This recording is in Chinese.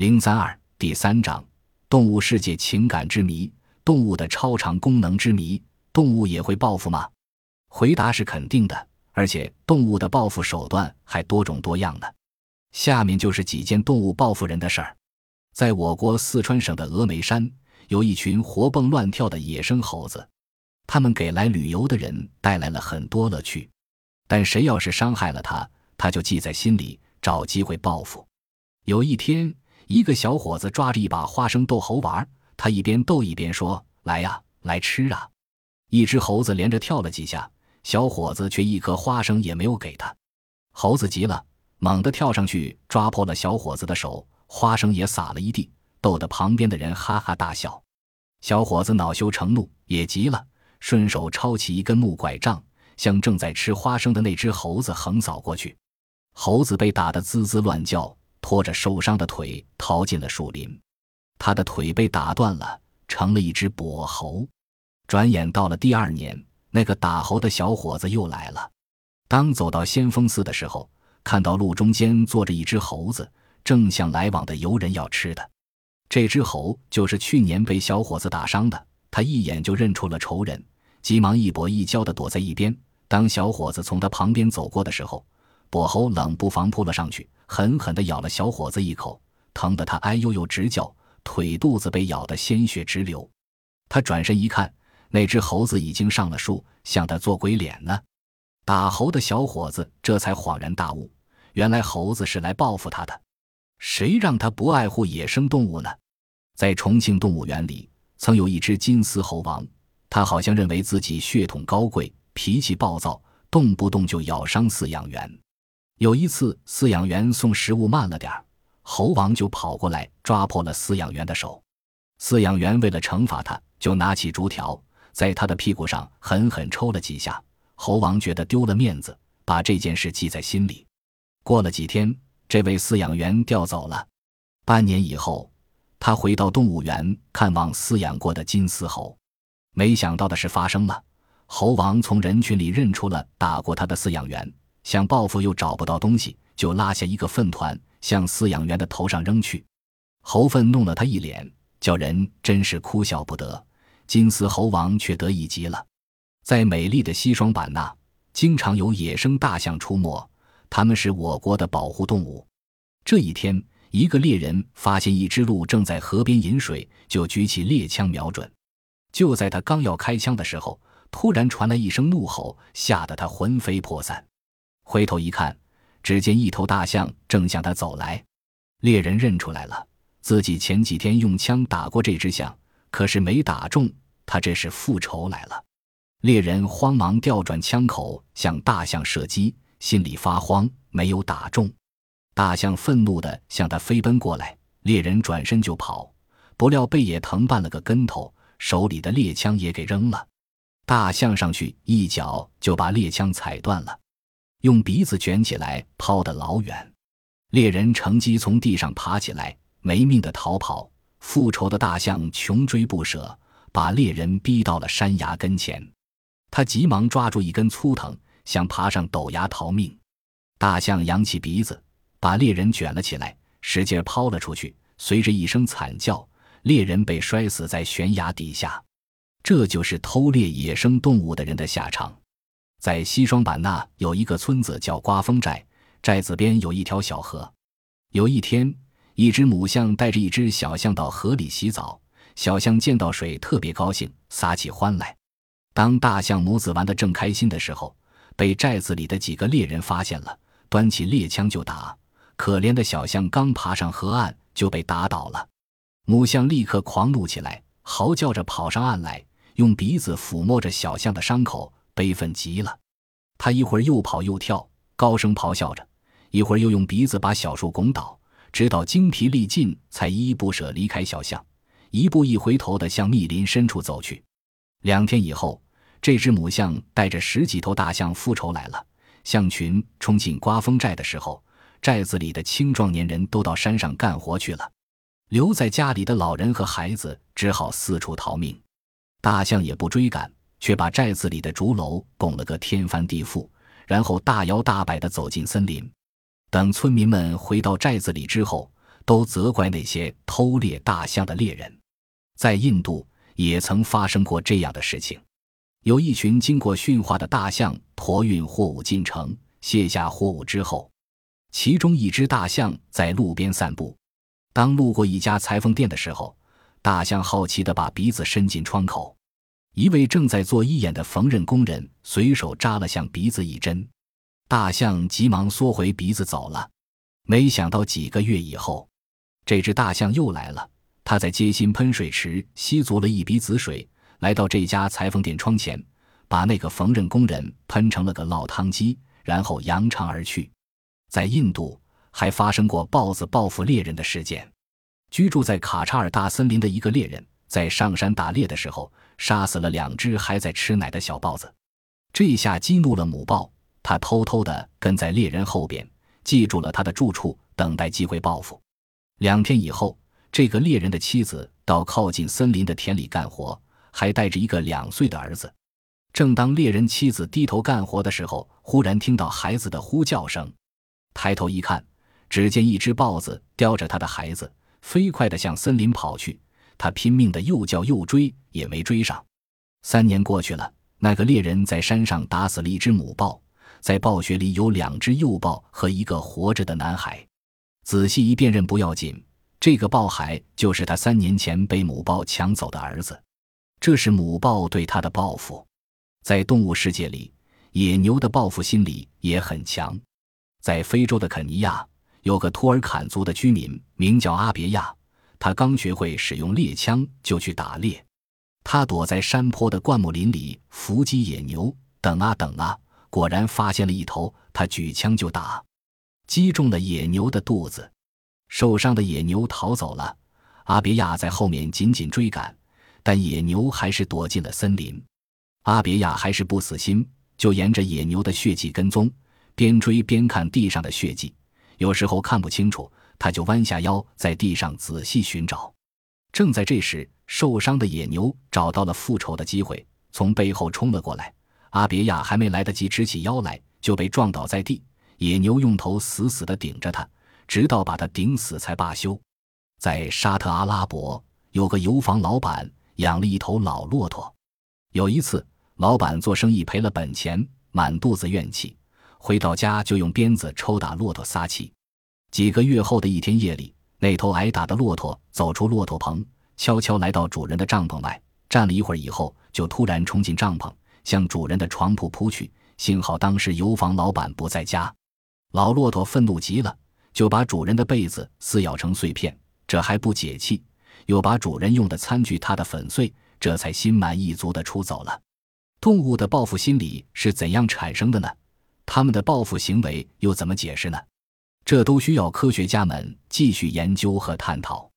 零三二第三章：动物世界情感之谜，动物的超常功能之谜。动物也会报复吗？回答是肯定的，而且动物的报复手段还多种多样呢。下面就是几件动物报复人的事儿。在我国四川省的峨眉山，有一群活蹦乱跳的野生猴子，他们给来旅游的人带来了很多乐趣。但谁要是伤害了它，他就记在心里，找机会报复。有一天，一个小伙子抓着一把花生逗猴玩，他一边逗一边说：“来呀，来吃啊！”一只猴子连着跳了几下，小伙子却一颗花生也没有给他。猴子急了。猛地跳上去，抓破了小伙子的手，花生也撒了一地，逗得旁边的人哈哈大笑。小伙子恼羞成怒，也急了，顺手抄起一根木拐杖，向正在吃花生的那只猴子横扫过去。猴子被打得滋滋乱叫，拖着受伤的腿逃进了树林。他的腿被打断了，成了一只跛猴。转眼到了第二年，那个打猴的小伙子又来了。当走到先锋寺的时候，看到路中间坐着一只猴子，正向来往的游人要吃的。这只猴就是去年被小伙子打伤的。他一眼就认出了仇人，急忙一跛一跤地躲在一边。当小伙子从他旁边走过的时候，跛猴冷不防扑了上去，狠狠地咬了小伙子一口，疼得他哎呦呦直叫，腿肚子被咬得鲜血直流。他转身一看，那只猴子已经上了树，向他做鬼脸呢。打猴的小伙子这才恍然大悟，原来猴子是来报复他的。谁让他不爱护野生动物呢？在重庆动物园里，曾有一只金丝猴王，他好像认为自己血统高贵，脾气暴躁，动不动就咬伤饲养员。有一次，饲养员送食物慢了点儿，猴王就跑过来抓破了饲养员的手。饲养员为了惩罚他，就拿起竹条在他的屁股上狠狠抽了几下。猴王觉得丢了面子，把这件事记在心里。过了几天，这位饲养员调走了。半年以后，他回到动物园看望饲养过的金丝猴，没想到的事发生了：猴王从人群里认出了打过他的饲养员，想报复又找不到东西，就拉下一个粪团向饲养员的头上扔去。猴粪弄了他一脸，叫人真是哭笑不得。金丝猴王却得意极了。在美丽的西双版纳，经常有野生大象出没，它们是我国的保护动物。这一天，一个猎人发现一只鹿正在河边饮水，就举起猎枪瞄准。就在他刚要开枪的时候，突然传来一声怒吼，吓得他魂飞魄散。回头一看，只见一头大象正向他走来。猎人认出来了，自己前几天用枪打过这只象，可是没打中，他这是复仇来了。猎人慌忙调转枪口向大象射击，心里发慌，没有打中。大象愤怒地向他飞奔过来，猎人转身就跑，不料背也疼绊了个跟头，手里的猎枪也给扔了。大象上去一脚就把猎枪踩断了，用鼻子卷起来抛得老远。猎人乘机从地上爬起来，没命的逃跑。复仇的大象穷追不舍，把猎人逼到了山崖跟前。他急忙抓住一根粗藤，想爬上陡崖逃命。大象扬起鼻子，把猎人卷了起来，使劲抛了出去。随着一声惨叫，猎人被摔死在悬崖底下。这就是偷猎野生动物的人的下场。在西双版纳有一个村子叫刮风寨，寨子边有一条小河。有一天，一只母象带着一只小象到河里洗澡，小象见到水特别高兴，撒起欢来。当大象母子玩得正开心的时候，被寨子里的几个猎人发现了，端起猎枪就打。可怜的小象刚爬上河岸就被打倒了。母象立刻狂怒起来，嚎叫着跑上岸来，用鼻子抚摸着小象的伤口，悲愤极了。他一会儿又跑又跳，高声咆哮着；一会儿又用鼻子把小树拱倒，直到精疲力尽，才依依不舍离开小象，一步一回头地向密林深处走去。两天以后，这只母象带着十几头大象复仇来了。象群冲进刮风寨的时候，寨子里的青壮年人都到山上干活去了，留在家里的老人和孩子只好四处逃命。大象也不追赶，却把寨子里的竹楼拱了个天翻地覆，然后大摇大摆地走进森林。等村民们回到寨子里之后，都责怪那些偷猎大象的猎人。在印度也曾发生过这样的事情：有一群经过驯化的大象驮运货物进城，卸下货物之后，其中一只大象在路边散步。当路过一家裁缝店的时候，大象好奇地把鼻子伸进窗口。一位正在做义眼的缝纫工人随手扎了象鼻子一针，大象急忙缩回鼻子走了。没想到几个月以后，这只大象又来了。他在街心喷水池吸足了一鼻子水，来到这家裁缝店窗前，把那个缝纫工人喷成了个落汤鸡，然后扬长而去。在印度还发生过豹子报复猎人的事件。居住在卡查尔大森林的一个猎人，在上山打猎的时候。杀死了两只还在吃奶的小豹子，这下激怒了母豹，它偷偷地跟在猎人后边，记住了他的住处，等待机会报复。两天以后，这个猎人的妻子到靠近森林的田里干活，还带着一个两岁的儿子。正当猎人妻子低头干活的时候，忽然听到孩子的呼叫声，抬头一看，只见一只豹子叼着他的孩子，飞快地向森林跑去。他拼命的又叫又追，也没追上。三年过去了，那个猎人在山上打死了一只母豹，在豹穴里有两只幼豹和一个活着的男孩。仔细一辨认不要紧，这个豹孩就是他三年前被母豹抢走的儿子。这是母豹对他的报复。在动物世界里，野牛的报复心理也很强。在非洲的肯尼亚，有个托尔坎族的居民，名叫阿别亚。他刚学会使用猎枪，就去打猎。他躲在山坡的灌木林里伏击野牛，等啊等啊，果然发现了一头。他举枪就打，击中了野牛的肚子。受伤的野牛逃走了，阿别亚在后面紧紧追赶，但野牛还是躲进了森林。阿别亚还是不死心，就沿着野牛的血迹跟踪，边追边看地上的血迹，有时候看不清楚。他就弯下腰，在地上仔细寻找。正在这时，受伤的野牛找到了复仇的机会，从背后冲了过来。阿别亚还没来得及直起腰来，就被撞倒在地。野牛用头死死地顶着他，直到把他顶死才罢休。在沙特阿拉伯，有个油坊老板养了一头老骆驼。有一次，老板做生意赔了本钱，满肚子怨气，回到家就用鞭子抽打骆驼撒气。几个月后的一天夜里，那头挨打的骆驼走出骆驼棚，悄悄来到主人的帐篷外，站了一会儿以后，就突然冲进帐篷，向主人的床铺扑去。幸好当时油房老板不在家，老骆驼愤怒极了，就把主人的被子撕咬成碎片。这还不解气，又把主人用的餐具踏得粉碎，这才心满意足地出走了。动物的报复心理是怎样产生的呢？他们的报复行为又怎么解释呢？这都需要科学家们继续研究和探讨。